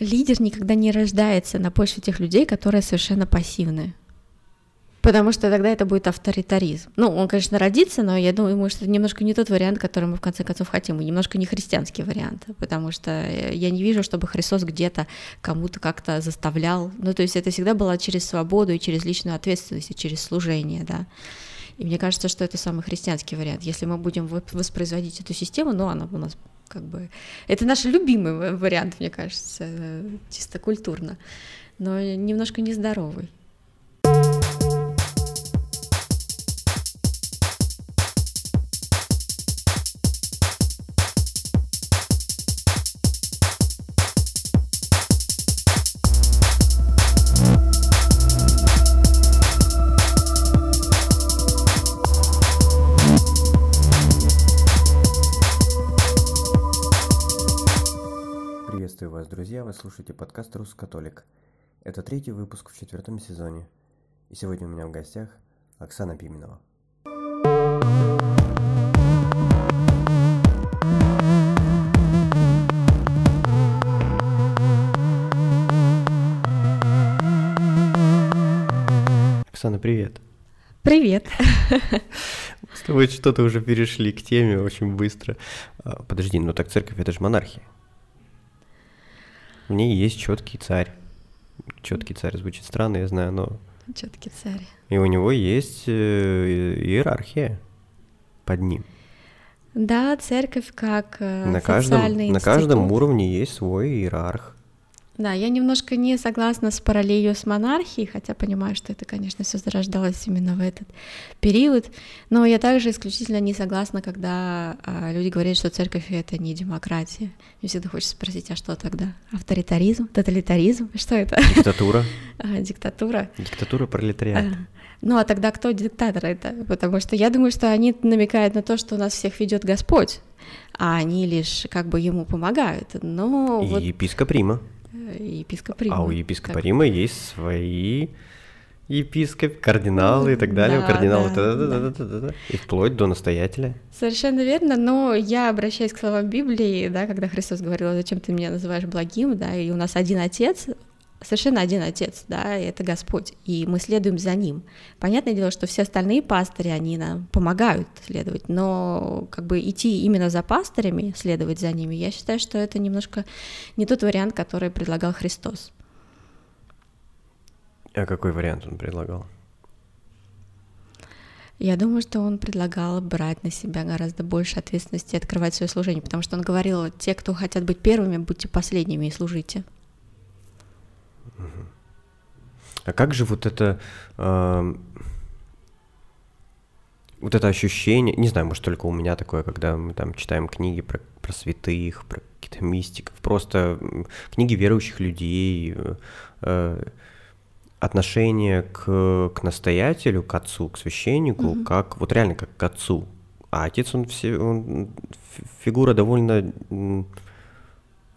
лидер никогда не рождается на почве тех людей, которые совершенно пассивны. Потому что тогда это будет авторитаризм. Ну, он, конечно, родится, но я думаю, что это немножко не тот вариант, который мы в конце концов хотим, и немножко не христианский вариант, потому что я не вижу, чтобы Христос где-то кому-то как-то заставлял. Ну, то есть это всегда было через свободу и через личную ответственность, и через служение, да. И мне кажется, что это самый христианский вариант. Если мы будем воспроизводить эту систему, ну, она у нас как бы... Это наш любимый вариант, мне кажется, чисто культурно, но немножко нездоровый. Вы слушаете подкаст «Рус Католик». Это третий выпуск в четвертом сезоне. И сегодня у меня в гостях Оксана Пименова. Оксана, привет. Привет. С тобой что-то уже перешли к теме очень быстро. А, подожди, ну так церковь это же монархия. В ней есть четкий царь. Четкий царь звучит странно, я знаю, но... Четкий царь. И у него есть э, иерархия под ним. Да, церковь как э, на каждом, На каждом уровне есть свой иерарх. Да, я немножко не согласна с параллелью с монархией, хотя понимаю, что это, конечно, все зарождалось именно в этот период, но я также исключительно не согласна, когда а, люди говорят, что церковь — это не демократия. Мне всегда хочется спросить, а что тогда? Авторитаризм? Тоталитаризм? Что это? Диктатура. а, диктатура. Диктатура пролетариата. Ну а тогда кто диктатор это? Потому что я думаю, что они намекают на то, что у нас всех ведет Господь, а они лишь как бы ему помогают. Но И вот... епископ Рима епископ Рима. А у епископа так. Рима есть свои епископ, кардиналы и так далее, да, кардиналы, да, да, да, да, да, да, и вплоть до настоятеля. Совершенно верно, но я обращаюсь к словам Библии, да, когда Христос говорил, зачем ты меня называешь благим, да, и у нас один отец, совершенно один отец, да, и это Господь, и мы следуем за ним. Понятное дело, что все остальные пастыри, они нам помогают следовать, но как бы идти именно за пастырями, следовать за ними, я считаю, что это немножко не тот вариант, который предлагал Христос. А какой вариант он предлагал? Я думаю, что он предлагал брать на себя гораздо больше ответственности и открывать свое служение, потому что он говорил, те, кто хотят быть первыми, будьте последними и служите. А как же вот это, э, вот это ощущение, не знаю, может только у меня такое, когда мы там читаем книги про, про святых, про каких-то мистиков, просто книги верующих людей, э, отношение к, к настоятелю, к отцу, к священнику, mm-hmm. как вот реально как к отцу. А отец, он, все, он фигура довольно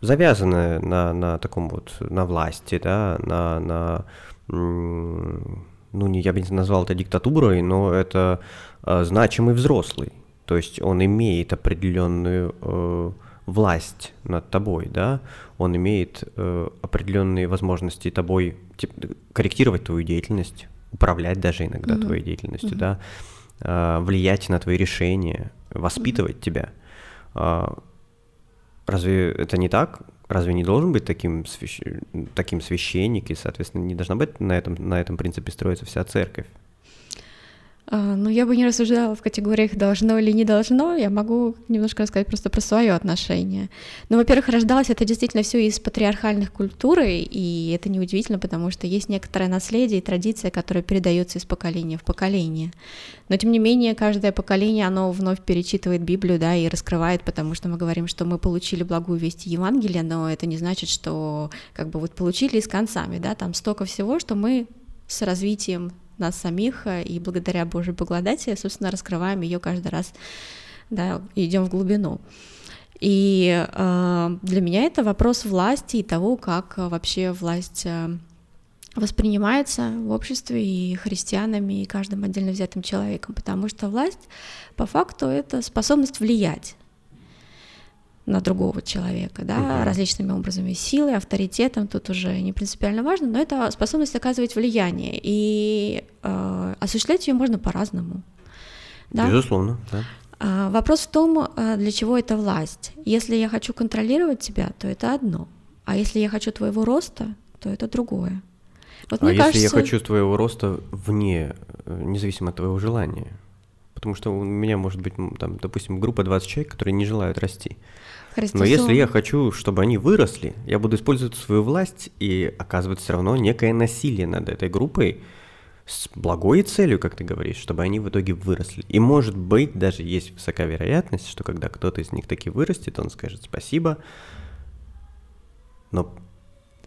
завязанная на, на таком вот, на власти, да, на, на ну, не, я бы не назвал это диктатурой, но это э, значимый взрослый. То есть он имеет определенную э, власть над тобой, да, он имеет э, определенные возможности тобой типа, корректировать твою деятельность, управлять даже иногда mm-hmm. твоей деятельностью, mm-hmm. да, э, влиять на твои решения, воспитывать mm-hmm. тебя. Э, разве это не так? разве не должен быть таким, свящ... таким священник, и, соответственно, не должна быть на этом, на этом принципе строиться вся церковь? А, ну, я бы не рассуждала в категориях должно или не должно, я могу немножко рассказать просто про свое отношение. Ну, во-первых, рождалось это действительно все из патриархальных культуры, и это неудивительно, потому что есть некоторое наследие и традиция, которая передается из поколения в поколение. Но, тем не менее, каждое поколение, оно вновь перечитывает Библию, да, и раскрывает, потому что мы говорим, что мы получили благую весть Евангелия, но это не значит, что как бы вот получили и с концами, да, там столько всего, что мы с развитием нас самих, э, и благодаря Божьей благодати, собственно, раскрываем ее каждый раз, да, идем в глубину. И э, для меня это вопрос власти и того, как вообще власть э, воспринимается в обществе и христианами, и каждым отдельно взятым человеком, потому что власть, по факту, это способность влиять. На другого человека, да, uh-huh. различными образами силы, авторитетом, тут уже не принципиально важно, но это способность оказывать влияние, и э, осуществлять ее можно по-разному. Да? Безусловно, да. А, вопрос в том, а, для чего это власть. Если я хочу контролировать тебя, то это одно, а если я хочу твоего роста, то это другое. Вот а если кажется... я хочу твоего роста вне, э, независимо от твоего желания? Потому что у меня может быть, там, допустим, группа 20 человек, которые не желают расти. Христосу. Но если я хочу, чтобы они выросли, я буду использовать свою власть и оказывать все равно некое насилие над этой группой с благой целью, как ты говоришь, чтобы они в итоге выросли. И может быть, даже есть высокая вероятность, что когда кто-то из них таки вырастет, он скажет спасибо. Но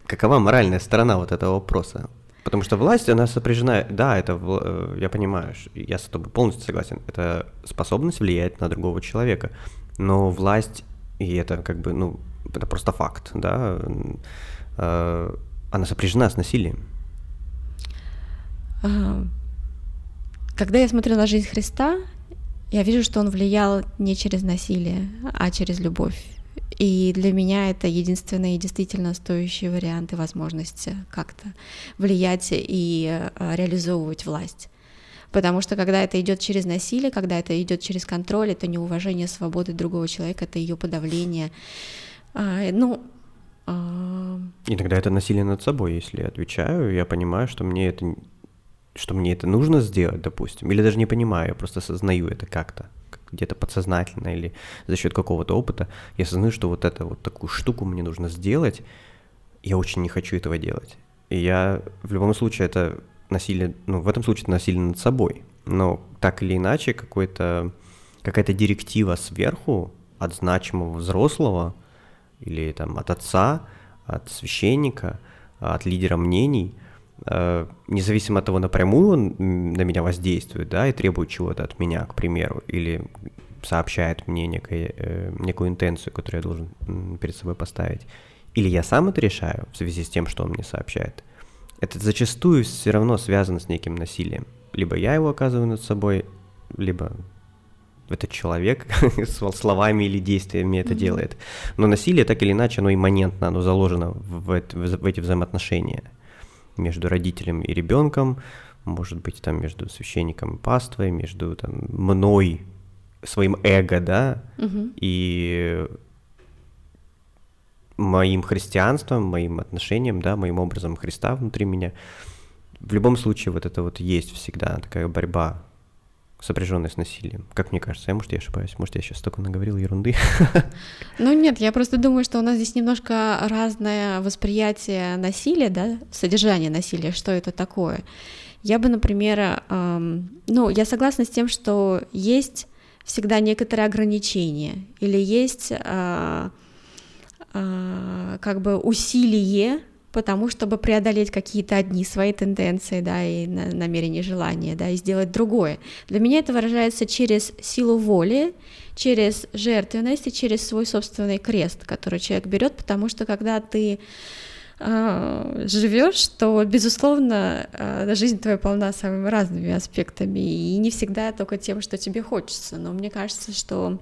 какова моральная сторона вот этого вопроса? Потому что власть, она сопряжена, да, это, э, я понимаю, я с тобой полностью согласен, это способность влиять на другого человека, но власть и это как бы, ну, это просто факт, да, э, она сопряжена с насилием. Когда я смотрю на жизнь Христа, я вижу, что он влиял не через насилие, а через любовь. И для меня это единственный и действительно стоящий вариант и возможность как-то влиять и э, реализовывать власть. Потому что когда это идет через насилие, когда это идет через контроль, это неуважение свободы другого человека, это ее подавление. А, ну, а... Иногда это насилие над собой, если я отвечаю, я понимаю, что мне это что мне это нужно сделать, допустим, или даже не понимаю, я просто осознаю это как-то, где-то подсознательно или за счет какого-то опыта, я осознаю, что вот это вот такую штуку мне нужно сделать, я очень не хочу этого делать. И я в любом случае это насилие, ну, в этом случае это насилие над собой. Но так или иначе, какой-то, какая-то директива сверху от значимого взрослого или там от отца, от священника, от лидера мнений, э, независимо от того, напрямую он на меня воздействует, да, и требует чего-то от меня, к примеру, или сообщает мне некое, э, некую интенцию, которую я должен перед собой поставить, или я сам это решаю в связи с тем, что он мне сообщает – это зачастую все равно связано с неким насилием. Либо я его оказываю над собой, либо этот человек словами или действиями это mm-hmm. делает. Но насилие так или иначе, оно имманентно, оно заложено в, это, в эти взаимоотношения между родителем и ребенком, может быть, там между священником и паствой, между там, мной, своим эго, да, mm-hmm. и моим христианством, моим отношением, да, моим образом Христа внутри меня. В любом случае вот это вот есть всегда такая борьба, сопряженная с насилием. Как мне кажется, я, может, я ошибаюсь, может, я сейчас только наговорил ерунды. Ну нет, я просто думаю, что у нас здесь немножко разное восприятие насилия, да, содержание насилия, что это такое. Я бы, например, эм, ну, я согласна с тем, что есть всегда некоторые ограничения или есть э, как бы усилие потому чтобы преодолеть какие-то одни свои тенденции, да, и намерения, желания, да, и сделать другое. Для меня это выражается через силу воли, через жертвенность и через свой собственный крест, который человек берет, потому что когда ты э, живешь, то, безусловно, э, жизнь твоя полна самыми разными аспектами, и не всегда только тем, что тебе хочется. Но мне кажется, что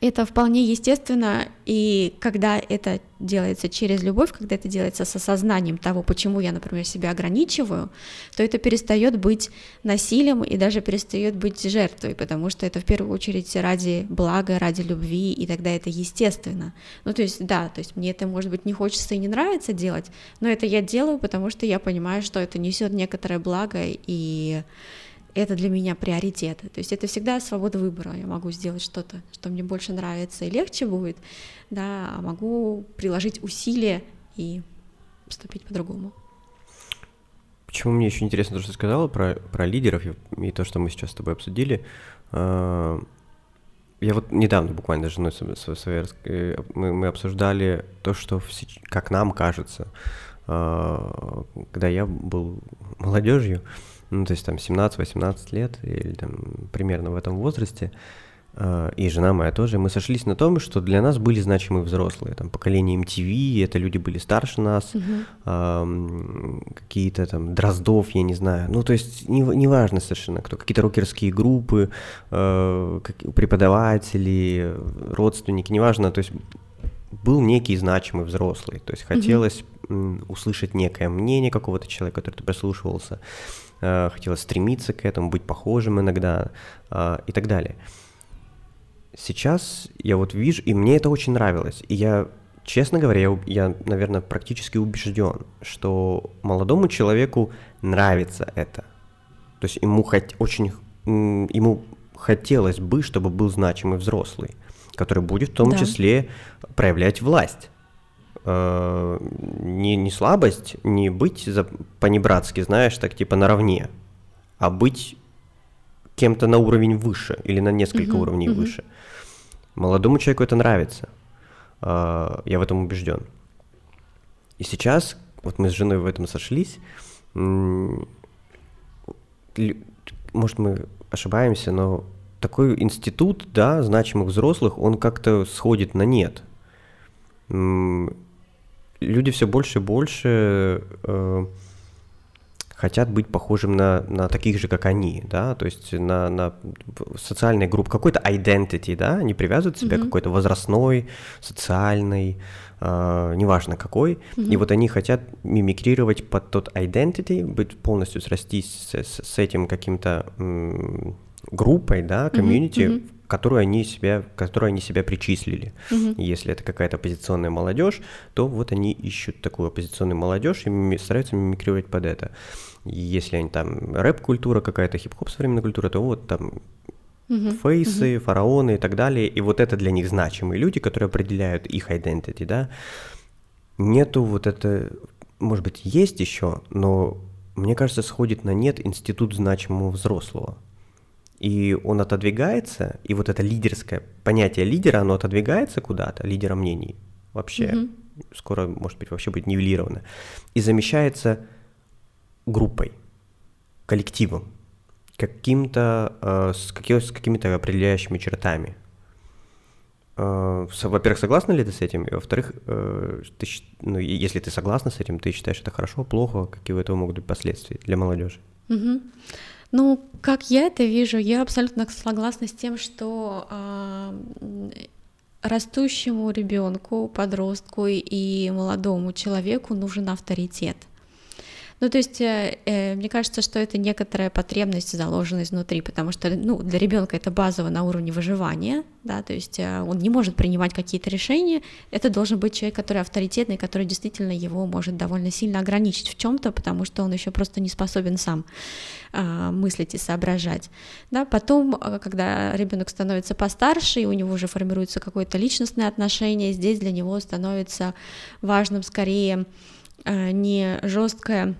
это вполне естественно, и когда это делается через любовь, когда это делается с осознанием того, почему я, например, себя ограничиваю, то это перестает быть насилием и даже перестает быть жертвой, потому что это в первую очередь ради блага, ради любви, и тогда это естественно. Ну, то есть, да, то есть мне это, может быть, не хочется и не нравится делать, но это я делаю, потому что я понимаю, что это несет некоторое благо, и это для меня приоритет. То есть это всегда свобода выбора. Я могу сделать что-то, что мне больше нравится и легче будет, да, а могу приложить усилия и поступить по-другому. Почему мне еще интересно то, что ты сказала про, про лидеров и, и то, что мы сейчас с тобой обсудили. А, я вот недавно буквально даже женой своей мы, мы обсуждали то, что как нам кажется, а, когда я был молодежью, ну, то есть там 17-18 лет или там примерно в этом возрасте, э, и жена моя тоже, мы сошлись на том, что для нас были значимые взрослые, там, поколение MTV, это люди были старше нас, uh-huh. э, какие-то там Дроздов, я не знаю, ну, то есть не, не важно совершенно кто, какие-то рокерские группы, э, преподаватели, родственники, неважно, то есть был некий значимый взрослый, то есть хотелось uh-huh. услышать некое мнение какого-то человека, который ты прослушивался, э, хотелось стремиться к этому, быть похожим иногда э, и так далее. Сейчас я вот вижу, и мне это очень нравилось, и я, честно говоря, я, я наверное, практически убежден, что молодому человеку нравится это. То есть ему хот... очень, ему хотелось бы, чтобы был значимый взрослый, который будет в том да. числе проявлять власть э, не, не слабость, не быть за, по-небратски, знаешь, так типа наравне, а быть кем-то на уровень выше или на несколько uh-huh, уровней uh-huh. выше. Молодому человеку это нравится. Э, я в этом убежден. И сейчас, вот мы с женой в этом сошлись, может, мы ошибаемся, но такой институт, да, значимых взрослых, он как-то сходит на нет люди все больше и больше э, хотят быть похожим на, на таких же, как они, да, то есть на, на социальной группы, какой-то identity, да, они привязывают себя mm-hmm. какой-то возрастной, социальной, э, неважно какой, mm-hmm. и вот они хотят мимикрировать под тот identity, быть полностью срастись с, с, с этим каким-то группой, да, комьюнити, mm-hmm которую они себя, которую они себя причислили. Угу. Если это какая-то оппозиционная молодежь, то вот они ищут такую оппозиционную молодежь и стараются мимикрировать под это. Если они там рэп-культура какая-то, хип-хоп современная культура, то вот там угу. фейсы, угу. фараоны и так далее. И вот это для них значимые люди, которые определяют их identity, да. Нету вот это, может быть, есть еще, но мне кажется, сходит на нет институт значимого взрослого и он отодвигается, и вот это лидерское понятие лидера, оно отодвигается куда-то, лидера мнений вообще, mm-hmm. скоро, может быть, вообще будет нивелировано, и замещается группой, коллективом, каким-то, э, с, какими, с какими-то определяющими чертами. Э, во-первых, согласна ли ты с этим? И во-вторых, э, ты, ну, если ты согласна с этим, ты считаешь это хорошо, плохо, какие у этого могут быть последствия для молодежи? Mm-hmm. Ну, как я это вижу, я абсолютно согласна с тем, что э, растущему ребенку, подростку и молодому человеку нужен авторитет. Ну, то есть, э, э, мне кажется, что это некоторая потребность заложена изнутри, потому что, ну, для ребенка это базово на уровне выживания, да, то есть э, он не может принимать какие-то решения, это должен быть человек, который авторитетный, который действительно его может довольно сильно ограничить в чем-то, потому что он еще просто не способен сам э, мыслить и соображать, да, потом, э, когда ребенок становится постарше, и у него уже формируется какое-то личностное отношение, здесь для него становится важным скорее э, не жесткое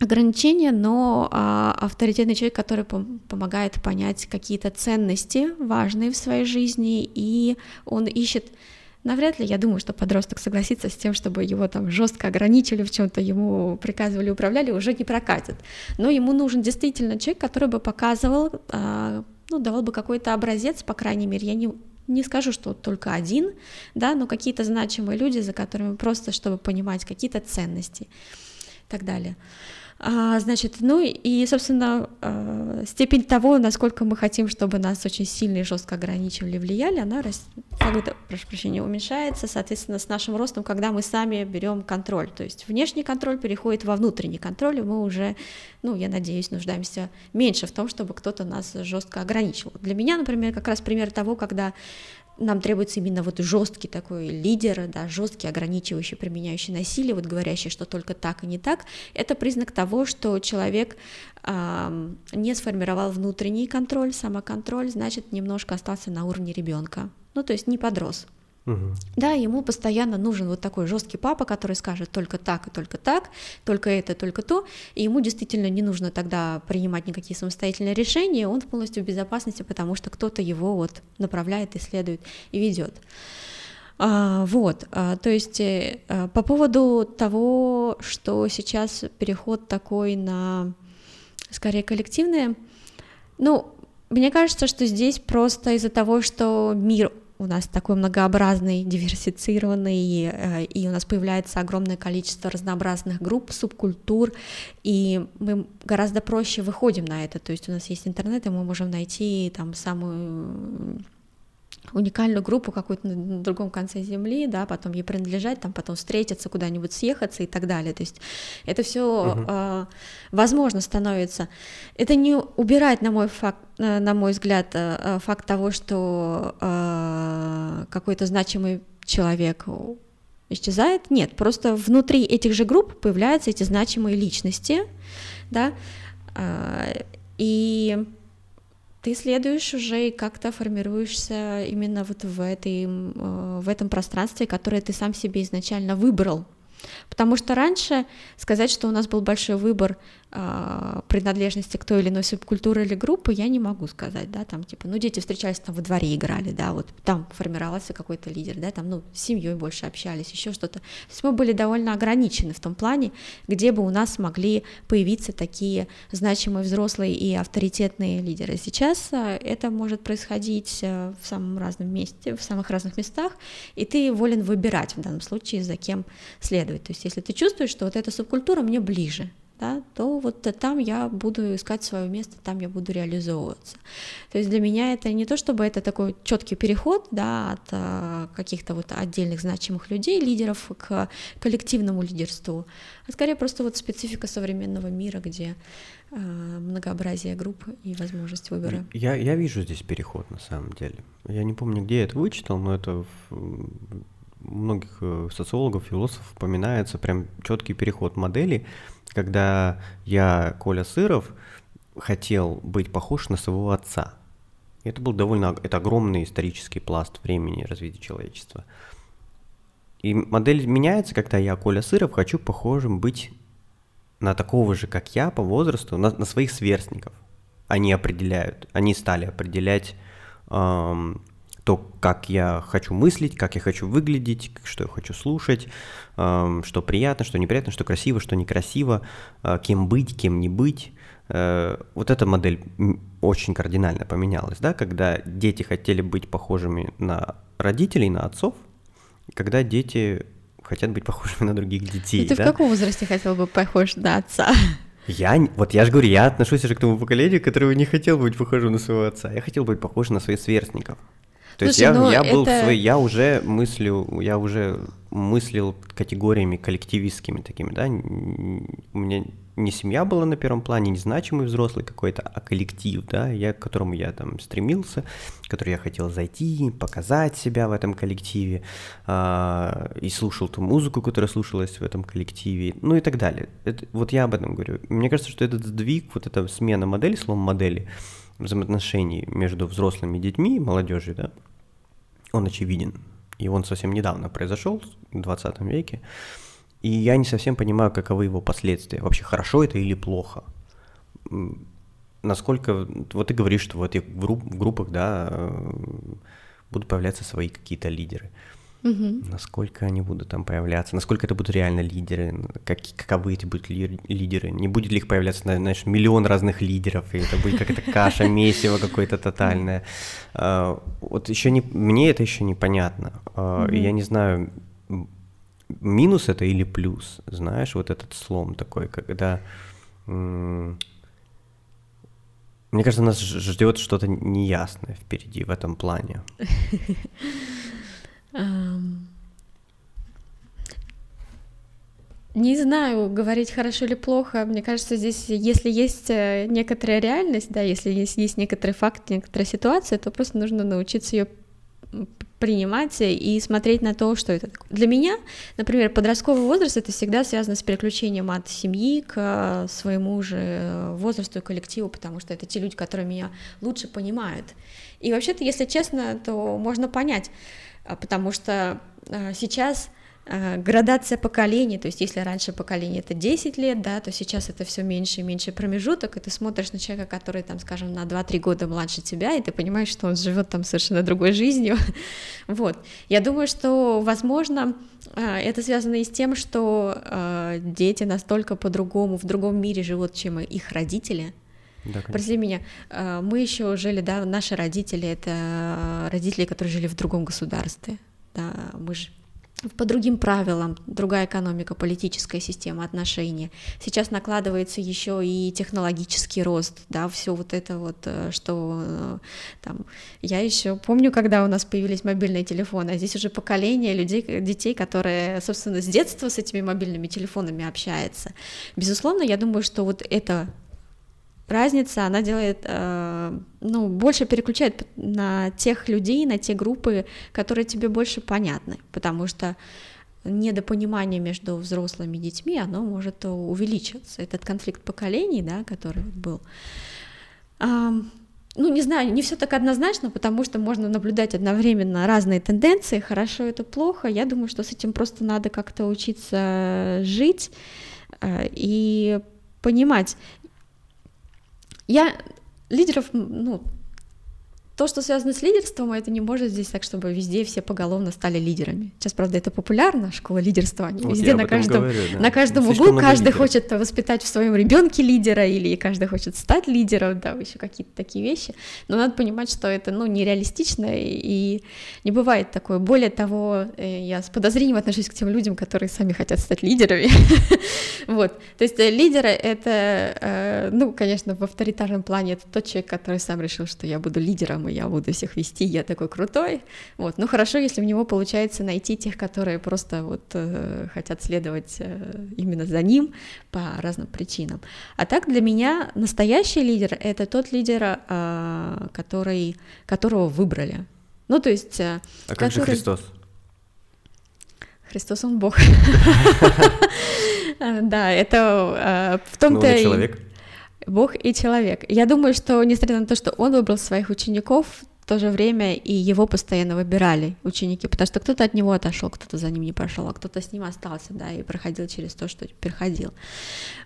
ограничения, но а, авторитетный человек, который пом- помогает понять какие-то ценности важные в своей жизни, и он ищет Навряд ли, я думаю, что подросток согласится с тем, чтобы его там жестко ограничили в чем-то, ему приказывали, управляли, уже не прокатит. Но ему нужен действительно человек, который бы показывал, а, ну, давал бы какой-то образец, по крайней мере, я не, не скажу, что только один, да, но какие-то значимые люди, за которыми просто, чтобы понимать какие-то ценности и так далее. А, значит, ну и, собственно, а, степень того, насколько мы хотим, чтобы нас очень сильно и жестко ограничивали, влияли, она, прошу прощения, уменьшается, соответственно, с нашим ростом, когда мы сами берем контроль. То есть внешний контроль переходит во внутренний контроль, и мы уже, ну, я надеюсь, нуждаемся меньше в том, чтобы кто-то нас жестко ограничивал. Для меня, например, как раз пример того, когда нам требуется именно вот жесткий такой лидер, да, жесткий, ограничивающий, применяющий насилие, вот говорящий, что только так и не так, это признак того, что человек э, не сформировал внутренний контроль, самоконтроль, значит, немножко остался на уровне ребенка, ну, то есть не подрос. Угу. Да, ему постоянно нужен вот такой жесткий папа, который скажет только так и только так, только это, только то, и ему действительно не нужно тогда принимать никакие самостоятельные решения, он полностью в безопасности, потому что кто-то его вот направляет, исследует и ведет. А, вот, а, то есть а, по поводу того, что сейчас переход такой на скорее коллективное, ну, Мне кажется, что здесь просто из-за того, что мир у нас такой многообразный, диверсифицированный, э, и у нас появляется огромное количество разнообразных групп, субкультур, и мы гораздо проще выходим на это, то есть у нас есть интернет, и мы можем найти там самую уникальную группу какую-то на другом конце земли, да, потом ей принадлежать, там потом встретиться, куда-нибудь съехаться и так далее. То есть это все uh-huh. э, возможно становится. Это не убирает, на мой факт, э, на мой взгляд, э, э, факт того, что э, какой-то значимый человек исчезает. Нет, просто внутри этих же групп появляются эти значимые личности, да, э, и ты следуешь уже и как-то формируешься именно вот в, этой, э, в этом пространстве, которое ты сам себе изначально выбрал. Потому что раньше сказать, что у нас был большой выбор э, принадлежности к той или иной субкультуре или группы, я не могу сказать, да, там типа, ну дети встречались там во дворе играли, да, вот там формировался какой-то лидер, да, там, ну, с семьей больше общались, еще что-то. То есть мы были довольно ограничены в том плане, где бы у нас могли появиться такие значимые взрослые и авторитетные лидеры. Сейчас э, это может происходить э, в самом разном месте, в самых разных местах, и ты волен выбирать в данном случае, за кем следовать. То есть если ты чувствуешь, что вот эта субкультура мне ближе, да, то вот там я буду искать свое место, там я буду реализовываться. То есть для меня это не то, чтобы это такой четкий переход да, от а, каких-то вот отдельных значимых людей, лидеров к коллективному лидерству, а скорее просто вот специфика современного мира, где а, многообразие групп и возможность выбора. Я, я вижу здесь переход на самом деле. Я не помню, где я это вычитал, но это многих э, социологов, философов упоминается прям четкий переход модели когда я, Коля Сыров, хотел быть похож на своего отца. Это был довольно это огромный исторический пласт времени развития человечества. И модель меняется, когда я, Коля Сыров, хочу похожим быть на такого же, как я, по возрасту, на, на своих сверстников. Они определяют, они стали определять то, как я хочу мыслить, как я хочу выглядеть, что я хочу слушать, что приятно, что неприятно, что красиво, что некрасиво, а, кем быть, кем не быть. Э, вот эта модель очень кардинально поменялась, да, когда дети хотели быть похожими на родителей, на отцов, когда дети хотят быть похожими на других детей. И ты да? в каком возрасте хотел бы похож на отца? Я, вот я же говорю, я отношусь уже к тому поколению, которое не хотел быть похожим на своего отца. Я хотел быть похожим на своих сверстников. То Слушай, есть я, ну я был это... в своей, я уже мыслю, я уже мыслил категориями коллективистскими такими, да, у меня не семья была на первом плане, не значимый взрослый какой-то, а коллектив, да, я, к которому я там стремился, который я хотел зайти, показать себя в этом коллективе, э, и слушал ту музыку, которая слушалась в этом коллективе, ну и так далее. Это, вот я об этом говорю. Мне кажется, что этот сдвиг, вот эта смена модели, словом модели, взаимоотношений между взрослыми детьми и молодежью, да, он очевиден. И он совсем недавно произошел, в 20 веке. И я не совсем понимаю, каковы его последствия. Вообще, хорошо это или плохо? Насколько... Вот ты говоришь, что в этих групп, в группах, да, э, будут появляться свои какие-то лидеры. Угу. Насколько они будут там появляться, насколько это будут реально лидеры, как, каковы эти будут ли, лидеры, не будет ли их появляться, знаешь, миллион разных лидеров, и это будет какая-то каша, месиво какое-то тотальное. А, вот еще не, мне это еще непонятно. Угу. Я не знаю, минус это или плюс, знаешь, вот этот слом такой, когда... Мне кажется, нас ждет что-то неясное впереди в этом плане. Не знаю, говорить хорошо или плохо. Мне кажется, здесь, если есть э, некоторая реальность, да, если есть, есть некоторый факт, некоторая ситуация, то просто нужно научиться ее принимать и смотреть на то, что это. Для меня, например, подростковый возраст это всегда связано с переключением от семьи к своему же возрасту и коллективу, потому что это те люди, которые меня лучше понимают. И вообще-то, если честно, то можно понять, а, потому что сейчас градация поколений, то есть если раньше поколение это 10 лет, да, то сейчас это все меньше и меньше промежуток, и ты смотришь на человека, который там, скажем, на 2-3 года младше тебя, и ты понимаешь, что он живет там совершенно другой жизнью, вот. Я думаю, что, возможно, это связано и с тем, что дети настолько по-другому, в другом мире живут, чем их родители, Да, Прости меня, мы еще жили, да, наши родители, это родители, которые жили в другом государстве, да, мы же по другим правилам, другая экономика, политическая система отношений. Сейчас накладывается еще и технологический рост, да, все вот это вот, э, что э, там, я еще помню, когда у нас появились мобильные телефоны, а здесь уже поколение людей, детей, которые, собственно, с детства с этими мобильными телефонами общаются. Безусловно, я думаю, что вот это разница, она делает, э, ну, больше переключает на тех людей, на те группы, которые тебе больше понятны, потому что недопонимание между взрослыми и детьми, оно может увеличиться. Этот конфликт поколений, да, который был. ну, не знаю, не все так однозначно, потому что можно наблюдать одновременно разные тенденции, хорошо это плохо. Я думаю, что с этим просто надо как-то учиться жить э, и понимать. Я лидеров, ну, то, что связано с лидерством, это не может здесь так, чтобы везде все поголовно стали лидерами. Сейчас, правда, это популярно, школа лидерства. Они вот везде на каждом, говорю, да. на каждом углу каждый лидеров. хочет воспитать в своем ребенке лидера, или каждый хочет стать лидером, да, еще какие-то такие вещи. Но надо понимать, что это ну, нереалистично, и не бывает такое. Более того, э, я с подозрением отношусь к тем людям, которые сами хотят стать лидерами. вот. То есть э, лидеры — это, э, ну, конечно, в авторитарном плане это тот человек, который сам решил, что я буду лидером, я буду всех вести, я такой крутой. Вот. Ну хорошо, если у него получается найти тех, которые просто вот э, хотят следовать э, именно за ним по разным причинам. А так для меня настоящий лидер — это тот лидер, э, который, которого выбрали. Ну то есть... Э, а как же Христос? Христос, он Бог. Да, это э, в том-то... Ну, человек. Бог и человек. Я думаю, что несмотря на то, что он выбрал своих учеников, в то же время и его постоянно выбирали ученики, потому что кто-то от него отошел, кто-то за ним не пошел, а кто-то с ним остался, да, и проходил через то, что проходил.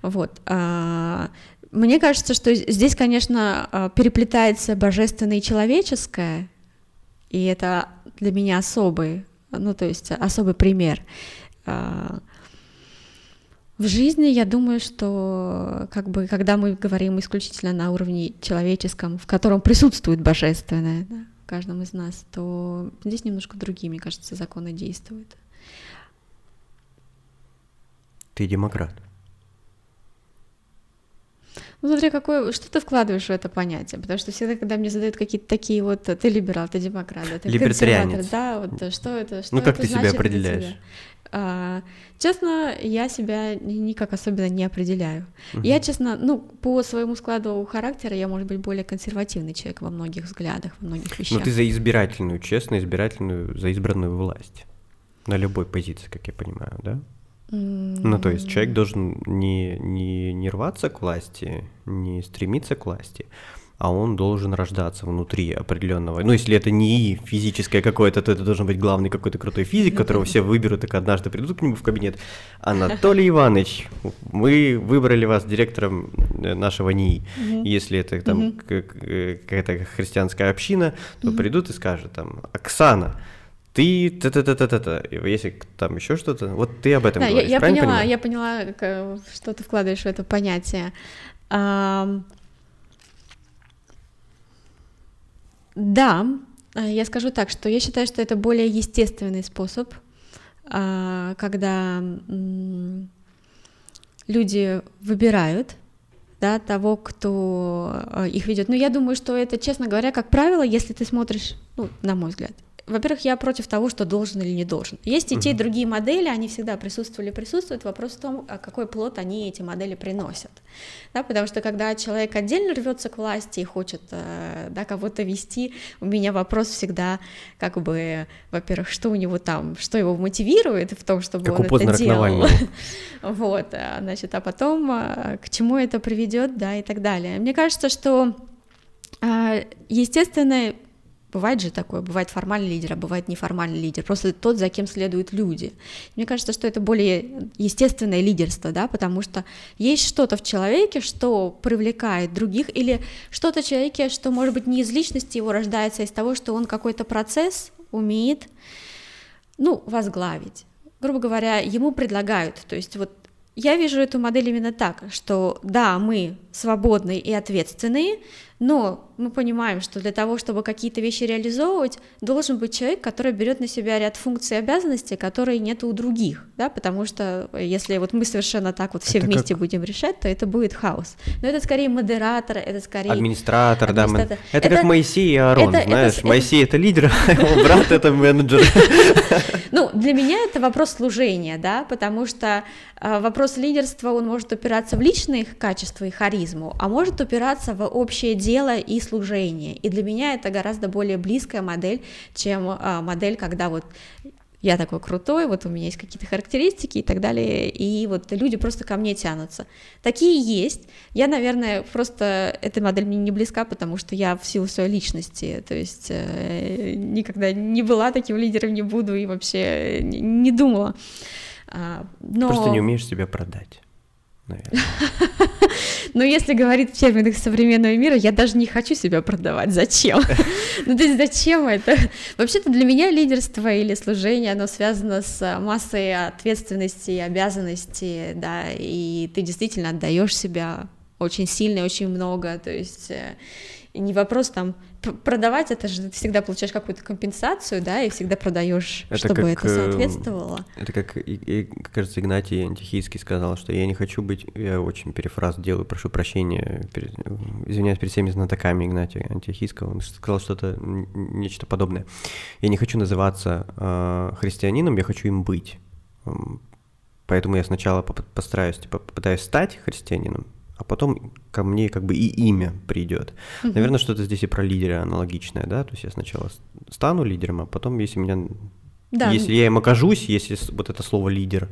Вот. А, мне кажется, что здесь, конечно, а, переплетается божественное и человеческое, и это для меня особый, ну, то есть особый пример. В жизни я думаю, что как бы, когда мы говорим исключительно на уровне человеческом, в котором присутствует божественное да, в каждом из нас, то здесь немножко другие, мне кажется, законы действуют. Ты демократ. Ну, смотри, какой, что ты вкладываешь в это понятие, потому что всегда, когда мне задают какие-то такие вот, ты либерал, ты демократ, ты консерватор, да, вот что это, что Ну, как это ты себя определяешь? А, честно, я себя никак особенно не определяю. Угу. Я, честно, ну, по своему складу характера, я, может быть, более консервативный человек во многих взглядах, во многих вещах. Но ты за избирательную, честно, избирательную, за избранную власть. На любой позиции, как я понимаю, да? Ну, то есть человек должен не, не, не рваться к власти, не стремиться к власти, а он должен рождаться внутри определенного. Ну, если это не физическое какое-то, то это должен быть главный какой-то крутой физик, которого все выберут, так однажды придут к нему в кабинет. Анатолий Иванович, мы выбрали вас директором э, нашего НИИ. Если это там какая-то христианская община, то придут и скажут там, Оксана, ты та та та та та та если там еще что-то, вот ты об этом да, говоришь. Я, я поняла, понимаю? я поняла, что ты вкладываешь в это понятие. Да, э, я скажу так, что я считаю, что это более естественный способ, а, когда люди выбирают да, того, кто э, их ведет. Но я думаю, что это, честно говоря, как правило, если ты смотришь, ну, на мой взгляд, во-первых, я против того, что должен или не должен. Есть и те, и другие модели, они всегда присутствовали, присутствуют. Вопрос в том, а какой плод они эти модели приносят. Да, потому что когда человек отдельно рвется к власти и хочет э, да, кого-то вести, у меня вопрос всегда, как бы, во-первых, что у него там, что его мотивирует в том, чтобы как он это делал. вот, а, значит, а потом а, к чему это приведет, да, и так далее. Мне кажется, что естественно, Бывает же такое, бывает формальный лидер, а бывает неформальный лидер, просто тот, за кем следуют люди. Мне кажется, что это более естественное лидерство, да, потому что есть что-то в человеке, что привлекает других, или что-то в человеке, что, может быть, не из личности его рождается, а из того, что он какой-то процесс умеет, ну, возглавить. Грубо говоря, ему предлагают, то есть вот я вижу эту модель именно так, что да, мы свободные и ответственные, но мы понимаем, что для того, чтобы какие-то вещи реализовывать, должен быть человек, который берет на себя ряд функций и обязанностей, которые нет у других, да, потому что если вот мы совершенно так вот все это вместе как... будем решать, то это будет хаос. Но это скорее модератор, это скорее... Администратор, администратор. да. Это, это как Моисей и Аарон, это, знаешь, это, Моисей это, лидер, а его брат это менеджер. Ну, для меня это вопрос служения, да, потому что а, вопрос лидерства, он может упираться в личные качества и харизму, а может упираться в общее дело и служение. И для меня это гораздо более близкая модель, чем а, модель, когда вот я такой крутой, вот у меня есть какие-то характеристики и так далее, и вот люди просто ко мне тянутся. Такие есть. Я, наверное, просто эта модель мне не близка, потому что я в силу своей личности, то есть э, никогда не была таким лидером, не буду и вообще не думала. А, но... Просто не умеешь себя продать наверное. Но если говорить в терминах современного мира, я даже не хочу себя продавать. Зачем? Ну, то есть зачем это? Вообще-то для меня лидерство или служение, оно связано с массой ответственности и обязанностей, да, и ты действительно отдаешь себя очень сильно и очень много, то есть э, не вопрос там продавать это же ты всегда получаешь какую-то компенсацию, да, и всегда продаешь, это чтобы как, это э, соответствовало. Это как, и, и, кажется, Игнатий Антихийский сказал, что я не хочу быть, я очень перефраз делаю, прошу прощения, перед, извиняюсь перед всеми знатоками Игнатия Антихийского, он сказал что-то, нечто подобное. Я не хочу называться э, христианином, я хочу им быть. Поэтому я сначала постараюсь, типа, попытаюсь стать христианином, а потом ко мне как бы и имя придет. Mm-hmm. Наверное, что-то здесь и про лидера аналогичное, да, то есть я сначала стану лидером, а потом, если меня да. Если я им окажусь, если вот это слово лидер,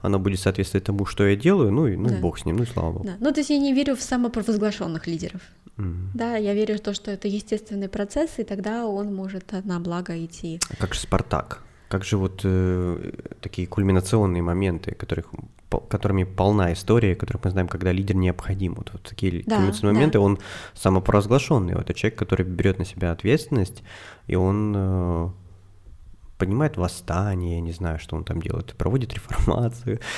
оно будет соответствовать тому, что я делаю, ну и ну да. бог с ним, ну и слава богу. Да. Ну, то есть я не верю в самопровозглашенных лидеров. Mm. Да, я верю в то, что это естественный процесс, и тогда он может на благо идти. А как же Спартак? Как же вот э, такие кульминационные моменты, которых, которыми полна история, которых мы знаем, когда лидер необходим. Вот, вот такие да, кульминационные да. моменты, он самопровозглашенный. Это человек, который берет на себя ответственность, и он э, поднимает восстание, не знаю, что он там делает, проводит реформацию.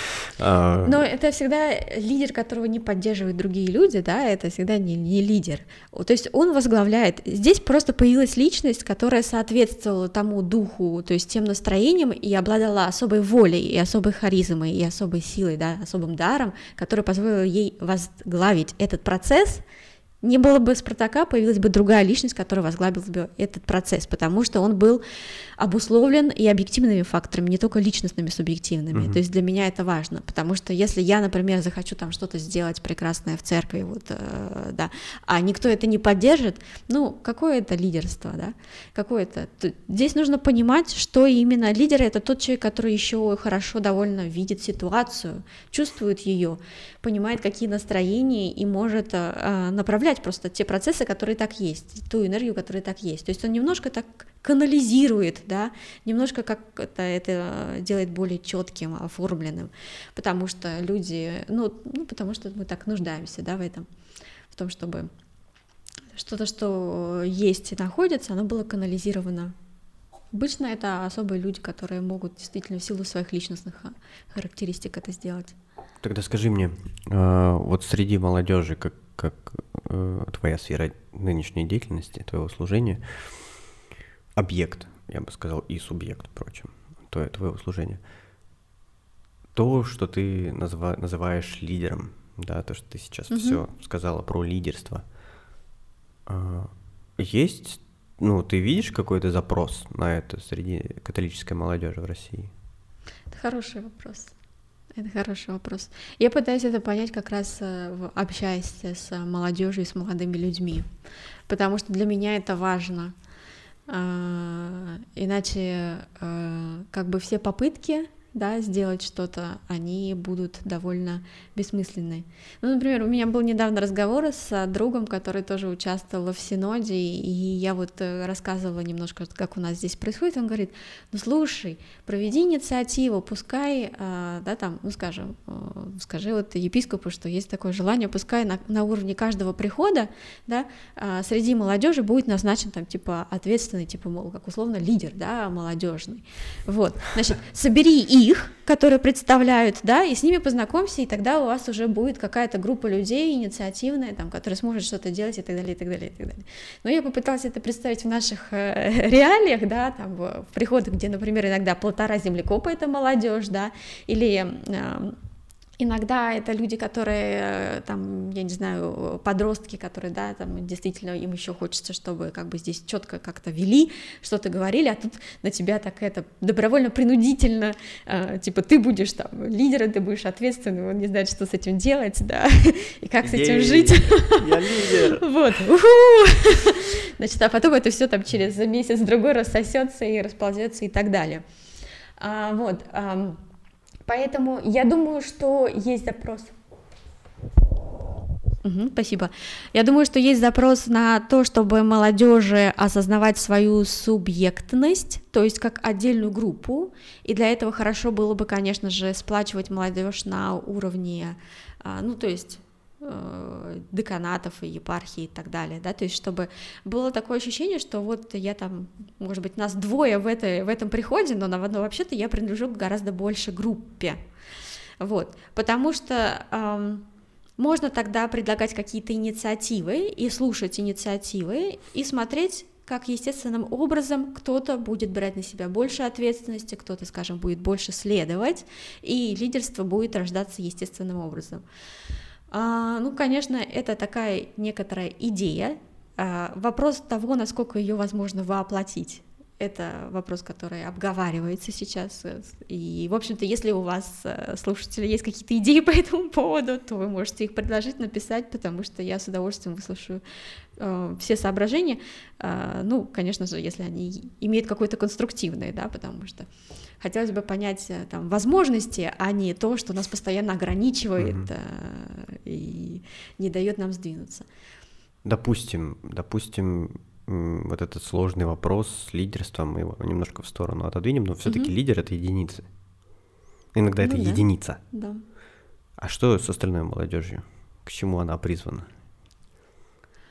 А, Но это всегда лидер, которого не поддерживают другие люди, да, это всегда не, не лидер. То есть он возглавляет. Здесь просто появилась личность, которая соответствовала тому духу, то есть тем настроениям и обладала особой волей, и особой харизмой, и особой силой, да, особым даром, который позволил ей возглавить этот процесс, не было бы Спартака, появилась бы другая личность, которая возглавила бы этот процесс, потому что он был обусловлен и объективными факторами, не только личностными, субъективными. Uh-huh. То есть для меня это важно, потому что если я, например, захочу там что-то сделать прекрасное в церкви, вот, э, да, а никто это не поддержит, ну, какое это лидерство, да? Какое это? Здесь нужно понимать, что именно лидер это тот человек, который еще хорошо довольно видит ситуацию, чувствует ее, понимает, какие настроения и может э, направлять просто те процессы, которые так есть, ту энергию, которая так есть. То есть он немножко так канализирует, да, немножко как это, это делает более четким, оформленным, потому что люди, ну, ну, потому что мы так нуждаемся, да, в этом, в том, чтобы что-то, что есть и находится, оно было канализировано. Обычно это особые люди, которые могут действительно в силу своих личностных характеристик это сделать. Тогда скажи мне, а, вот среди молодежи, как, как э, твоя сфера нынешней деятельности, твоего служения, объект, я бы сказал, и субъект, впрочем, то твоего служения. То, что ты назва, называешь лидером, да, то, что ты сейчас угу. все сказала про лидерство. А, есть, ну, ты видишь какой-то запрос на это среди католической молодежи в России? Это хороший вопрос. Это хороший вопрос. Я пытаюсь это понять как раз э, общаясь с молодежью и с молодыми людьми, потому что для меня это важно. А, иначе а, как бы все попытки да, сделать что-то, они будут довольно бессмысленны. Ну, например, у меня был недавно разговор с другом, который тоже участвовал в Синоде, и я вот э, рассказывала немножко, как у нас здесь происходит, он говорит, ну, слушай, проведи инициативу, пускай, э, да, там, ну, скажем, э, скажи вот епископу, что есть такое желание, пускай на, на уровне каждого прихода, да, среди молодежи будет назначен там, типа, ответственный, типа, как условно, лидер, да, молодежный. Вот, значит, собери других, которые представляют, да, и с ними познакомься, и тогда у вас уже будет какая-то группа людей инициативная, там, которая сможет что-то делать и так далее, и так далее, и так далее. Но я попыталась это представить в наших э, реалиях, да, там, в, приходах, где, например, иногда полтора землекопа — это молодежь, да, или э, Иногда это люди, которые, э, там, я не знаю, подростки, которые, да, там, действительно им еще хочется, чтобы как бы здесь четко как-то вели, что-то говорили, а тут на тебя так это добровольно, принудительно, э, типа, ты будешь там лидером, ты будешь ответственным, он не знает, что с этим делать, да, и как с этим жить. Я лидер. Вот. Значит, а потом это все там через месяц-другой рассосется и расползется и так далее. А, вот. Поэтому я думаю, что есть запрос. Угу, спасибо. Я думаю, что есть запрос на то, чтобы молодежи осознавать свою субъектность, то есть как отдельную группу, и для этого хорошо было бы, конечно же, сплачивать молодежь на уровне, а, ну то есть Э, деканатов и епархии и так далее, да, то есть чтобы было такое ощущение, что вот я там, может быть, нас двое в, этой, в этом приходе, но, но вообще-то я принадлежу к гораздо больше группе, вот, потому что эм, можно тогда предлагать какие-то инициативы и слушать инициативы и смотреть как естественным образом кто-то будет брать на себя больше ответственности, кто-то, скажем, будет больше следовать, и лидерство будет рождаться естественным образом. А, ну, конечно, это такая некоторая идея. А, вопрос того, насколько ее возможно воплотить. Это вопрос, который обговаривается сейчас. И, в общем-то, если у вас, э, слушатели, есть какие-то идеи по этому поводу, то вы можете их предложить, написать, потому что я с удовольствием выслушаю э, все соображения. Э, ну, конечно же, если они имеют какое-то конструктивное, да, потому что хотелось бы понять э, там возможности, а не то, что нас постоянно ограничивает mm-hmm. и не дает нам сдвинуться. Допустим, допустим, вот этот сложный вопрос с лидерством, мы его немножко в сторону отодвинем, но все-таки mm-hmm. лидер это единицы. Иногда ну, это да. единица. Да. А что с остальной молодежью? К чему она призвана?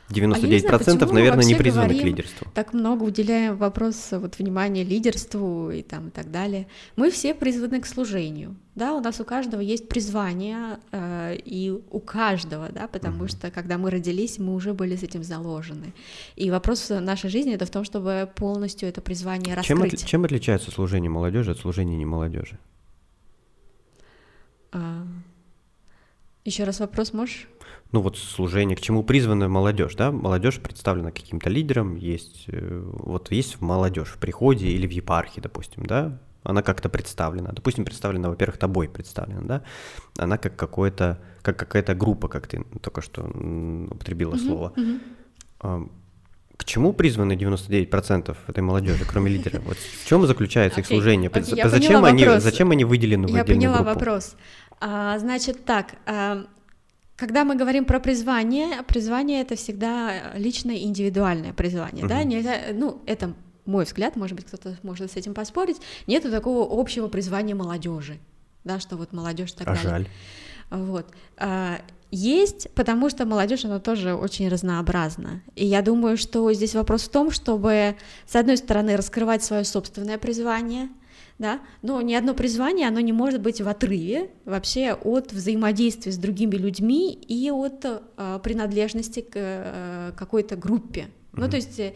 99% а знаю, наверное, не призваны к лидерству. Так много уделяем вопрос вот, внимания лидерству и, там, и так далее. Мы все призваны к служению. Да, у нас у каждого есть призвание, э, и у каждого, да, потому угу. что когда мы родились, мы уже были с этим заложены. И вопрос нашей жизни это в том, чтобы полностью это призвание раскрыть. Чем, отли- чем отличается служение молодежи от служения не молодежи? Еще раз вопрос можешь? ну вот служение, к чему призвана молодежь, да, молодежь представлена каким-то лидером, есть, э, вот есть молодежь в приходе или в епархии, допустим, да, она как-то представлена, допустим, представлена, во-первых, тобой представлена, да, она как какое-то, как какая-то группа, как ты только что употребила uh-huh, слово. Uh-huh. К чему призваны 99% этой молодежи, кроме лидера? Вот в чем заключается их служение? Okay, зачем, они, зачем они выделены в я отдельную группу? Я поняла вопрос. А, значит так, а, когда мы говорим про призвание, призвание это всегда личное индивидуальное призвание, uh-huh. да, нельзя, ну это мой взгляд, может быть кто-то может с этим поспорить, нету такого общего призвания молодежи, да, что вот молодежь так а далее. жаль. Вот. А, есть, потому что молодежь, она тоже очень разнообразна. И я думаю, что здесь вопрос в том, чтобы, с одной стороны, раскрывать свое собственное призвание, да, но ни одно призвание, оно не может быть в отрыве вообще от взаимодействия с другими людьми и от э, принадлежности к э, какой-то группе. Mm-hmm. Ну, то есть... Э,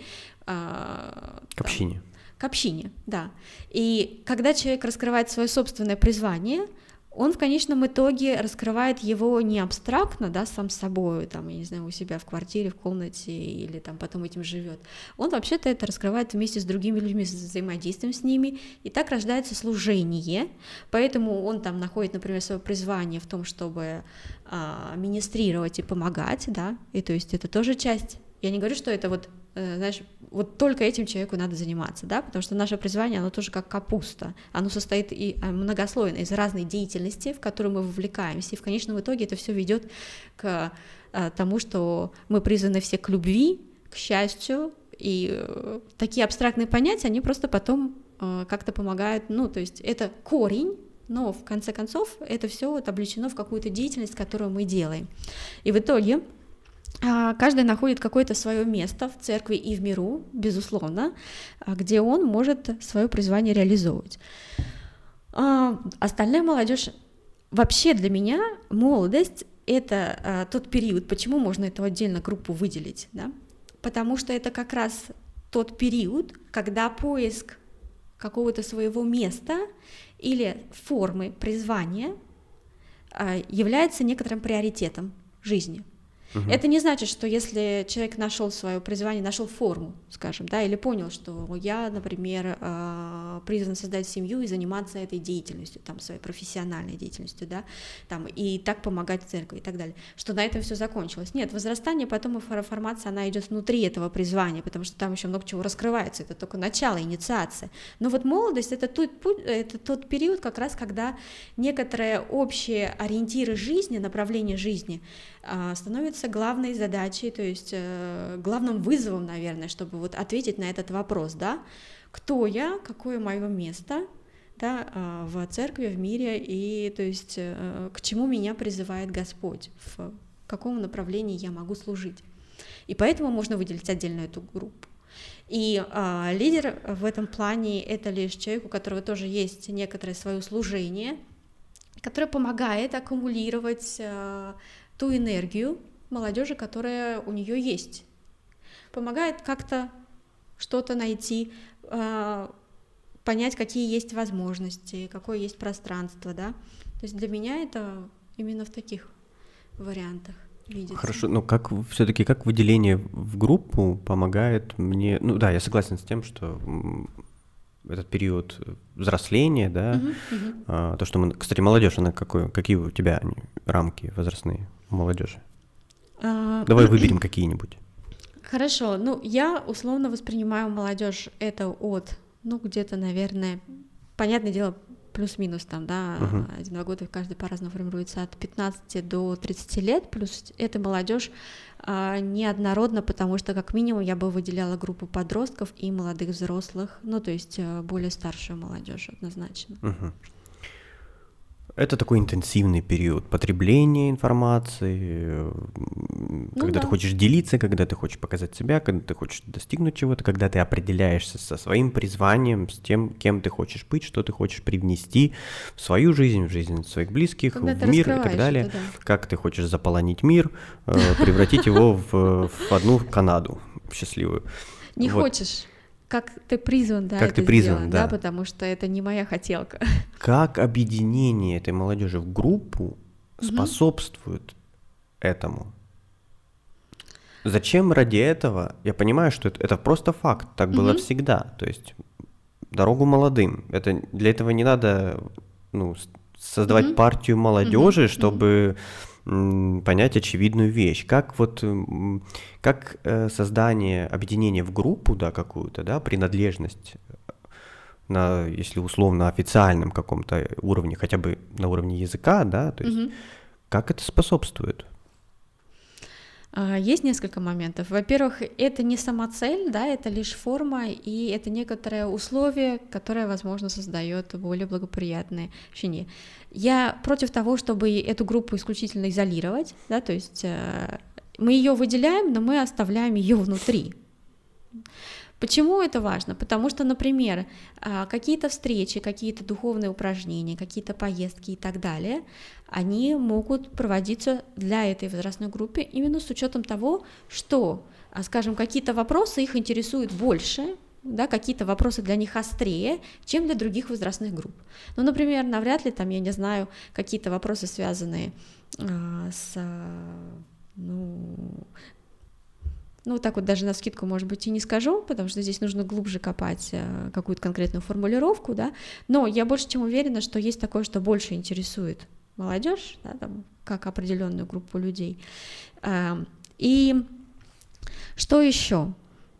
к общине. Там, к общине, да. И когда человек раскрывает свое собственное призвание, он в конечном итоге раскрывает его не абстрактно, да, сам собой, там, я не знаю, у себя в квартире, в комнате или там потом этим живет. Он вообще-то это раскрывает вместе с другими людьми, с взаимодействием с ними, и так рождается служение. Поэтому он там находит, например, свое призвание в том, чтобы а, министрировать и помогать, да, и то есть это тоже часть. Я не говорю, что это вот знаешь, вот только этим человеку надо заниматься, да, потому что наше призвание, оно тоже как капуста, оно состоит и э, многослойно из разной деятельности, в которую мы вовлекаемся, и в конечном итоге это все ведет к э, тому, что мы призваны все к любви, к счастью, и такие абстрактные понятия, они просто потом как-то помогают, ну, то есть это корень, но в конце концов это все вот облечено в какую-то деятельность, которую мы делаем. И в итоге а, каждый находит какое-то свое место в церкви и в миру, безусловно, а, где он может свое призвание реализовывать. А, остальная молодежь вообще для меня молодость это а, тот период, почему можно эту отдельно группу выделить, да? Потому что это как раз тот период, когда поиск какого-то своего места или формы призвания а, является некоторым приоритетом жизни. Угу. Это не значит, что если человек нашел свое призвание, нашел форму, скажем, да, или понял, что я, например, а, призван создать семью и заниматься этой деятельностью, там, своей профессиональной деятельностью, да, там, и так помогать церкви и так далее, что на этом все закончилось. Нет, возрастание, потом и формация, она идет внутри этого призвания, потому что там еще много чего раскрывается, это только начало, инициация. Но вот молодость это тот, это тот период, как раз, когда некоторые общие ориентиры жизни, направления жизни а, становятся главной задачей, то есть э, главным вызовом, наверное, чтобы вот ответить на этот вопрос, да, кто я, какое мое место, да, а, в церкви, в мире, и то есть э, к чему меня призывает Господь, в каком направлении я могу служить. И поэтому можно выделить отдельно эту группу. И а, лидер в этом плане это лишь человек, у которого тоже есть некоторое свое служение, которое помогает аккумулировать а, ту энергию молодежи, которая у нее есть. Помогает как-то что-то найти, а, понять, какие есть возможности, какое есть пространство, да. То есть для меня это именно в таких вариантах видится. Хорошо, но как все-таки как выделение в группу помогает мне? Ну да, я согласен с тем, что этот период взросления, да, uh-huh, uh-huh. А, то, что мы, кстати, молодежь, она какой, какие у тебя рамки возрастные? молодежи? А... Давай выберем какие-нибудь. Хорошо, ну я условно воспринимаю молодежь это от, ну где-то, наверное, понятное дело, плюс-минус там, да, uh-huh. один-два года каждый по-разному формируется от 15 до 30 лет, плюс эта молодежь а, неоднородна, потому что как минимум я бы выделяла группу подростков и молодых взрослых, ну то есть а, более старшую молодежь однозначно. Uh-huh. Это такой интенсивный период потребления информации, ну, когда да. ты хочешь делиться, когда ты хочешь показать себя, когда ты хочешь достигнуть чего-то, когда ты определяешься со своим призванием, с тем, кем ты хочешь быть, что ты хочешь привнести в свою жизнь, в жизнь своих близких, когда в мир и так далее, это, да. как ты хочешь заполонить мир, э, превратить его в одну Канаду счастливую. Не хочешь как ты призван, да, как ты призван, сделать, да. да, потому что это не моя хотелка. Как объединение этой молодежи в группу способствует этому? Зачем ради этого? Я понимаю, что это, это просто факт, так было всегда. То есть дорогу молодым. Это для этого не надо ну, создавать партию молодежи, чтобы понять очевидную вещь. Как вот как э, создание объединения в группу, да, какую-то, да, принадлежность на, если условно официальном каком-то уровне, хотя бы на уровне языка, да, то есть угу. как это способствует? А, есть несколько моментов. Во-первых, это не сама цель, да, это лишь форма, и это некоторое условие, которое, возможно, создает более благоприятное ощущение. Я против того, чтобы эту группу исключительно изолировать, да, то есть э, мы ее выделяем, но мы оставляем ее внутри. Почему это важно? Потому что, например, а, какие-то встречи, какие-то духовные упражнения, какие-то поездки и так далее, они могут проводиться для этой возрастной группы именно с учетом того, что, а, скажем, какие-то вопросы их интересуют больше, да, какие-то вопросы для них острее, чем для других возрастных групп. Ну, например, навряд ли там, я не знаю, какие-то вопросы, связанные э, с ну, ну, так вот даже на скидку, может быть, и не скажу, потому что здесь нужно глубже копать э, какую-то конкретную формулировку, да, но я больше чем уверена, что есть такое, что больше интересует молодежь, да, там, как определенную группу людей. Эм, и что еще?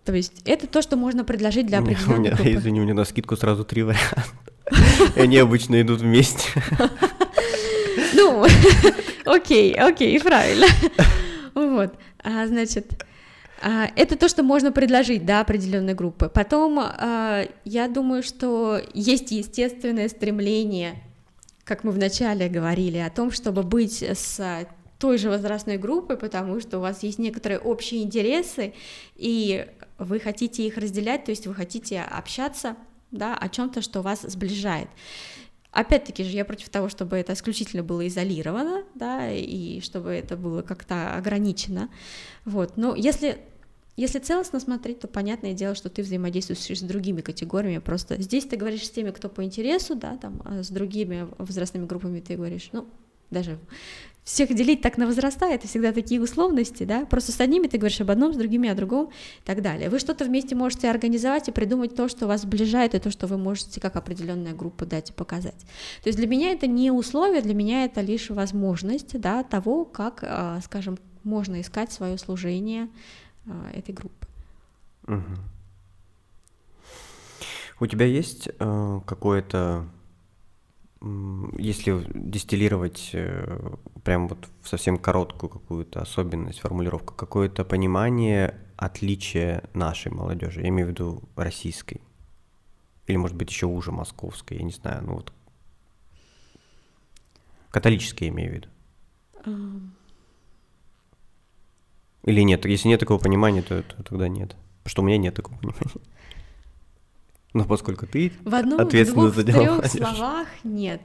То есть это то, что можно предложить для определенной у меня, группы. Извини, у меня на скидку сразу три варианта. Они обычно идут вместе. Ну, окей, окей, правильно. Вот, а, значит, это то, что можно предложить, да, определенной группы. Потом, а, я думаю, что есть естественное стремление, как мы вначале говорили, о том, чтобы быть с той же возрастной группой, потому что у вас есть некоторые общие интересы, и вы хотите их разделять, то есть вы хотите общаться да, о чем-то, что вас сближает. Опять-таки же, я против того, чтобы это исключительно было изолировано, да, и чтобы это было как-то ограничено. Вот. Но если если целостно смотреть, то понятное дело, что ты взаимодействуешь с другими категориями. Просто здесь ты говоришь с теми, кто по интересу, да, там, а с другими возрастными группами ты говоришь, ну, даже всех делить так на возраста, это всегда такие условности, да, просто с одними ты говоришь об одном, с другими о другом и так далее. Вы что-то вместе можете организовать и придумать то, что вас сближает, и то, что вы можете как определенная группа дать и показать. То есть для меня это не условие, для меня это лишь возможность, да, того, как, а, скажем, можно искать свое служение этой группы. Угу. У тебя есть э, какое-то если дистиллировать э, прям вот в совсем короткую какую-то особенность, формулировку, какое-то понимание отличия нашей молодежи, я имею в виду российской, или может быть еще уже московской, я не знаю, ну вот католической я имею в виду. Или нет? Если нет такого понимания, то, то тогда нет. Потому что у меня нет такого понимания. Но поскольку ты в одном, ответственна двух, за дела трех молодежи. словах нет.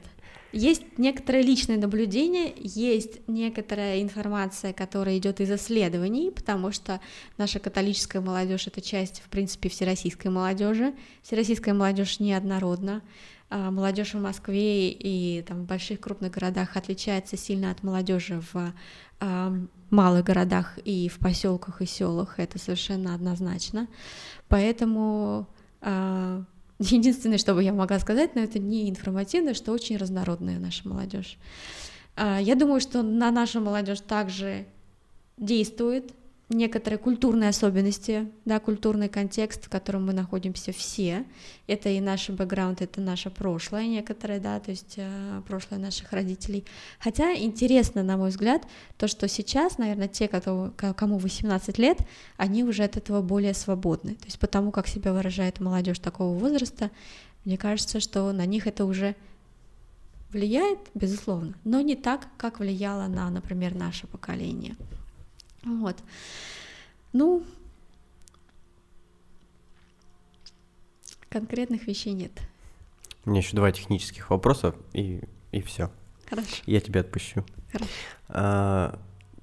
Есть некоторое личное наблюдение, есть некоторая информация, которая идет из исследований, потому что наша католическая молодежь это часть, в принципе, всероссийской молодежи. Всероссийская молодежь неоднородна. А молодежь в Москве и там, в больших крупных городах отличается сильно от молодежи в а, малых городах и в поселках и селах. Это совершенно однозначно. Поэтому а, единственное, что бы я могла сказать, но это не информативно, что очень разнородная наша молодежь. Я думаю, что на нашу молодежь также действует некоторые культурные особенности, да, культурный контекст, в котором мы находимся все. Это и наш бэкграунд, это наше прошлое некоторое, да, то есть э, прошлое наших родителей. Хотя интересно, на мой взгляд, то, что сейчас, наверное, те, кто, кому 18 лет, они уже от этого более свободны. То есть потому, как себя выражает молодежь такого возраста, мне кажется, что на них это уже влияет, безусловно, но не так, как влияло на, например, наше поколение. Вот. Ну, конкретных вещей нет. У меня еще два технических вопроса, и, и все. Хорошо. Я тебя отпущу. Хорошо. А,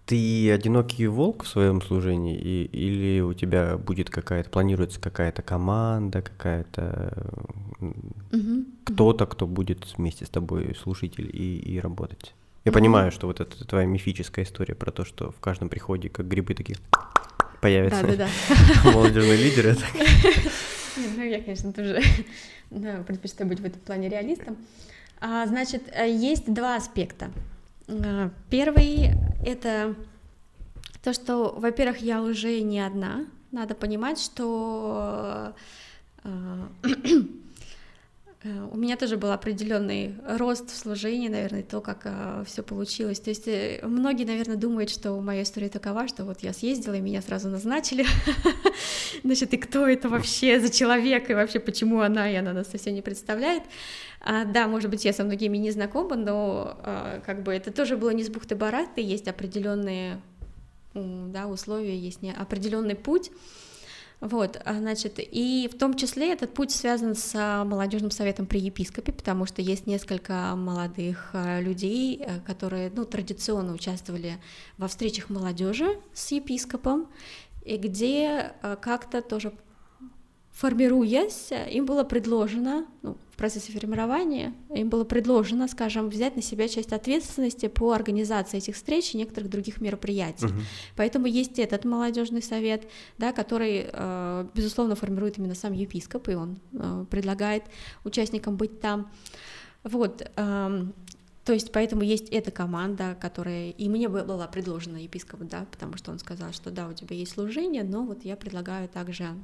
ты одинокий волк в своем служении, и, или у тебя будет какая-то, планируется какая-то команда, какая-то угу, кто-то, кто будет вместе с тобой служить и, и работать? Я mm-hmm. понимаю, что вот это твоя мифическая история про то, что в каждом приходе как грибы такие появятся да, да, да. молодежные лидеры. Ну, я, конечно, тоже предпочитаю быть в этом плане реалистом. А, значит, э, есть два аспекта. А, первый — это то, что, во-первых, я уже не одна. Надо понимать, что э, Э, у меня тоже был определенный рост в служении, наверное, то, как э, все получилось. То есть э, многие, наверное, думают, что моя история такова, что вот я съездила, и меня сразу назначили. Значит, и кто это вообще за человек, и вообще почему она, и она нас совсем не представляет. А, да, может быть, я со многими не знакома, но а, как бы это тоже было не с бухты-барахты, есть определенные да, условия, есть определенный путь. Вот, а, значит, и в том числе этот путь связан с а, молодежным советом при епископе, потому что есть несколько молодых а, людей, которые, ну, традиционно участвовали во встречах молодежи с епископом, и где как-то тоже формируясь, им было предложено, ну, в процессе формирования, им было предложено, скажем, взять на себя часть ответственности по организации этих встреч и некоторых других мероприятий. Угу. Поэтому есть этот молодежный совет, да, который, э, безусловно, формирует именно сам епископ, и он э, предлагает участникам быть там. Вот, эм, то есть поэтому есть эта команда, которая и мне была предложена епископ, да, потому что он сказал, что да, у тебя есть служение, но вот я предлагаю также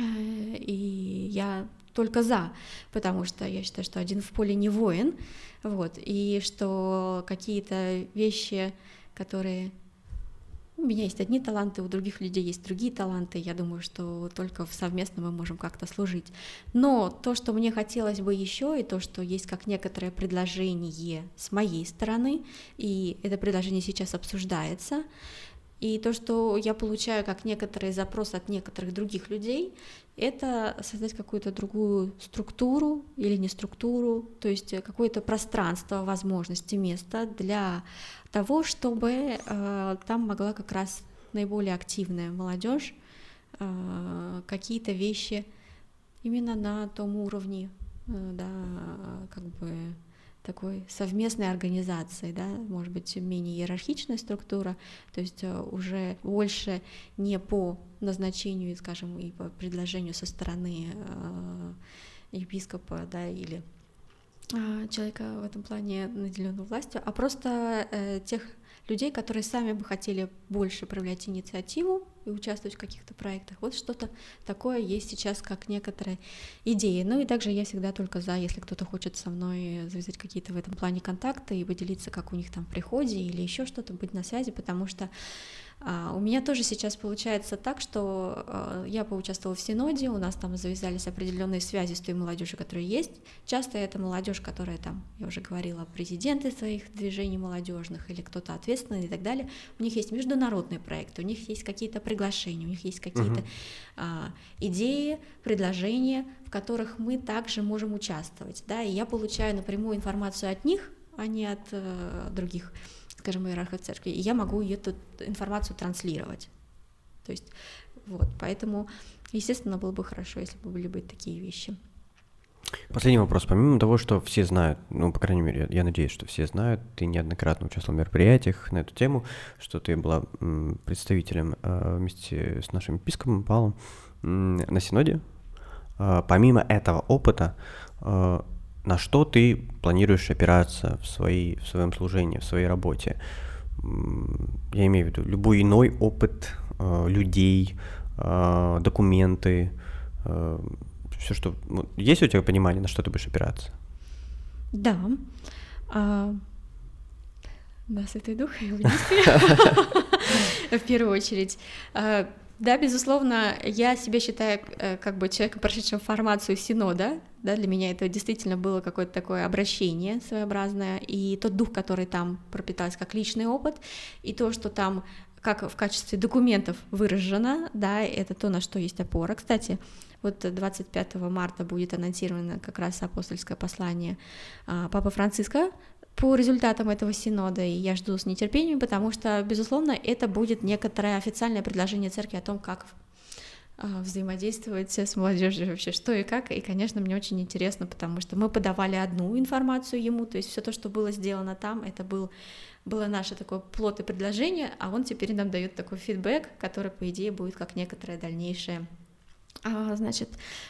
Э, и я только за, потому что я считаю, что один в поле не воин, вот, и что какие-то вещи, которые у меня есть одни таланты, у других людей есть другие таланты. Я думаю, что только совместно мы можем как-то служить. Но то, что мне хотелось бы еще, и то, что есть как некоторое предложение с моей стороны, и это предложение сейчас обсуждается, И то, что я получаю как некоторые запросы от некоторых других людей, это создать какую-то другую структуру или не структуру, то есть какое-то пространство, возможности, место для того, чтобы э, там могла как раз наиболее активная молодежь э, какие-то вещи именно на том уровне, э, да, как бы такой совместной организации, да, может быть, менее иерархичная структура, то есть э, уже больше не по назначению, скажем, и по предложению со стороны э, епископа, да, или э, человека в этом плане наделенного властью, а просто э, тех людей, которые сами бы хотели больше проявлять инициативу и участвовать в каких-то проектах. Вот что-то такое есть сейчас, как некоторые идеи. Ну и также я всегда только за, если кто-то хочет со мной завязать какие-то в этом плане контакты и поделиться, как у них там в приходе или еще что-то, быть на связи, потому что у меня тоже сейчас получается так, что а, я поучаствовала в Синоде, у нас там завязались определенные связи с той молодежью, которая есть. Часто это молодежь, которая там, я уже говорила, президенты своих движений молодежных или кто-то ответственный и так далее. У них есть международные проекты, у них есть какие-то приглашения, у них есть какие-то uh идеи, предложения, в которых мы также можем участвовать. Да? И я получаю напрямую информацию от них, а не от э, других скажем, иерарха церкви, и я могу эту информацию транслировать. То есть, вот, поэтому, естественно, было бы хорошо, если бы были бы такие вещи. Последний вопрос. Помимо того, что все знают, ну, по крайней мере, я надеюсь, что все знают, ты неоднократно участвовал в мероприятиях на эту тему, что ты была представителем э, вместе с нашим епископом Павлом на Синоде. Э, помимо этого опыта, э, на что ты планируешь опираться в, своей, в своем служении, в своей работе. Я имею в виду любой иной опыт э, людей, э, документы, э, все, что... Есть у тебя понимание, на что ты будешь опираться? Да. А... Да, Святой Дух и в первую очередь. Да, безусловно, я себя считаю э, как бы человеком, прошедшим формацию Синода, да, для меня это действительно было какое-то такое обращение своеобразное, и тот дух, который там пропитался как личный опыт, и то, что там как в качестве документов выражено, да, это то, на что есть опора. Кстати, вот 25 марта будет анонсировано как раз апостольское послание а, Папы Франциска по результатам этого синода, и я жду с нетерпением, потому что, безусловно, это будет некоторое официальное предложение церкви о том, как а, взаимодействовать с молодежью вообще, что и как. И, конечно, мне очень интересно, потому что мы подавали одну информацию ему, то есть все то, что было сделано там, это был, было наше такое плод и предложение, а он теперь нам дает такой фидбэк, который, по идее, будет как некоторое дальнейшее а, значит,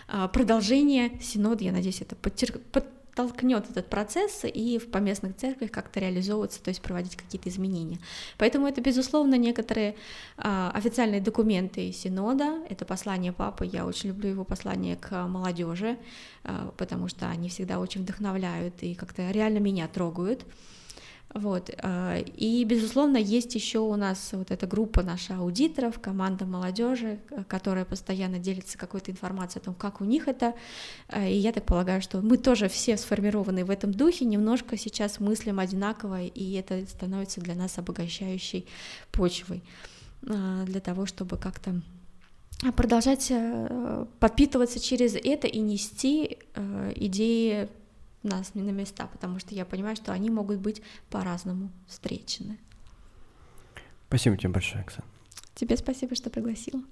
а, продолжение синода, я надеюсь, это подтер... под толкнет этот процесс и в поместных церквях как-то реализовываться, то есть проводить какие-то изменения. Поэтому это, безусловно, некоторые а, официальные документы Синода, это послание Папы, я очень люблю его послание к молодежи, а, потому что они всегда очень вдохновляют и как-то реально меня трогают. Вот. Э, и, безусловно, есть еще у нас вот эта группа наша аудиторов, команда молодежи, которая постоянно делится какой-то информацией о том, как у них это. Э, и я так полагаю, что мы тоже все сформированы в этом духе, немножко сейчас мыслим одинаково, и это становится для нас обогащающей почвой э, для того, чтобы как-то продолжать подпитываться через это и нести идеи нас на места, потому что я понимаю, что они могут быть по-разному встречены. Спасибо тебе большое, Оксана. Тебе спасибо, что пригласила.